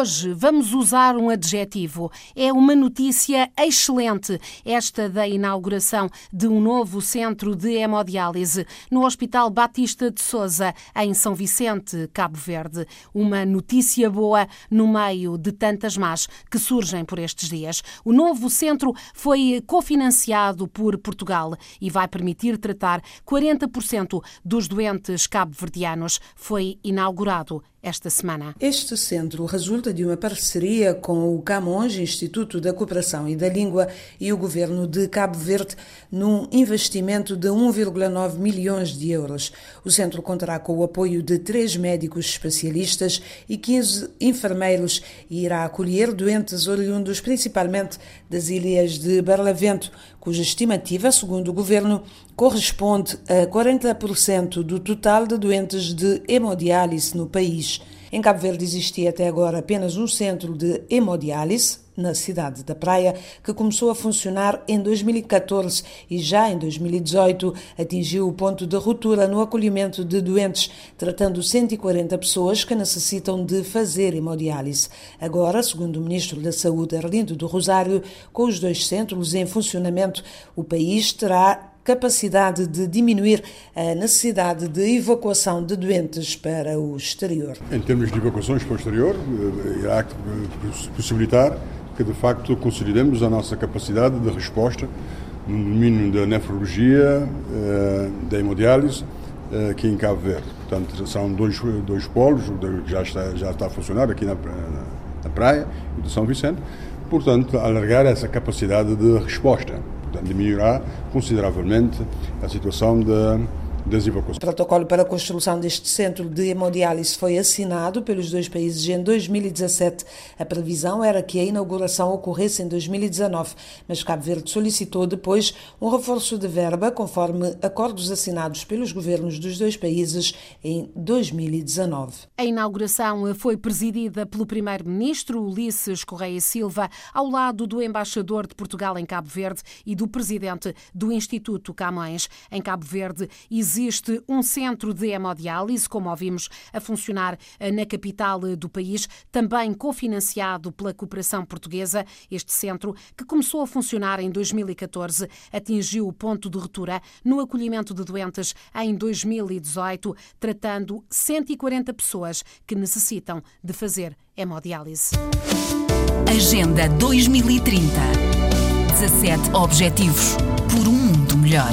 Hoje vamos usar um adjetivo. É uma notícia excelente, esta da inauguração de um novo centro de hemodiálise no Hospital Batista de Souza, em São Vicente, Cabo Verde. Uma notícia boa no meio de tantas más que surgem por estes dias. O novo centro foi cofinanciado por Portugal e vai permitir tratar 40% dos doentes cabo-verdianos. Foi inaugurado esta semana. Este centro resulta de uma parceria com o Camões, Instituto da Cooperação e da Língua, e o governo de Cabo Verde, num investimento de 1,9 milhões de euros. O centro contará com o apoio de três médicos especialistas e 15 enfermeiros e irá acolher doentes oriundos principalmente das ilhas de Barlavento, cuja estimativa, segundo o governo, corresponde a 40% do total de doentes de hemodiálise no país. Em Cabo Verde existia até agora apenas um centro de hemodiálise, na cidade da Praia, que começou a funcionar em 2014 e já em 2018 atingiu o ponto de ruptura no acolhimento de doentes, tratando 140 pessoas que necessitam de fazer hemodiálise. Agora, segundo o Ministro da Saúde, Arlindo do Rosário, com os dois centros em funcionamento, o país terá capacidade de diminuir a necessidade de evacuação de doentes para o exterior. Em termos de evacuações para o exterior, eh, irá possibilitar que de facto consolidemos a nossa capacidade de resposta no domínio da nefrologia, eh, da hemodiálise, eh, aqui em Cabo Verde. Portanto, são dois, dois polos que já está, já está a funcionar aqui na, na praia e do São Vicente. Portanto, alargar essa capacidade de resposta. Portanto, diminuirá consideravelmente a situação de das evacuações. O protocolo para a construção deste centro de hemodiálise foi assinado pelos dois países em 2017. A previsão era que a inauguração ocorresse em 2019, mas Cabo Verde solicitou depois um reforço de verba conforme acordos assinados pelos governos dos dois países em 2019. A inauguração foi presidida pelo primeiro-ministro Ulisses Correia Silva, ao lado do embaixador de Portugal em Cabo Verde e do presidente do Instituto Camões. Em Cabo Verde existe existe um centro de hemodiálise, como ouvimos, a funcionar eh, na capital eh, do país, também cofinanciado pela cooperação portuguesa. Este centro, que começou a funcionar em 2014, atingiu o ponto de ruptura no acolhimento de doentes em 2018, tratando 140 pessoas que necessitam de fazer hemodiálise. Agenda 2030 17 Objetivos por um mundo melhor.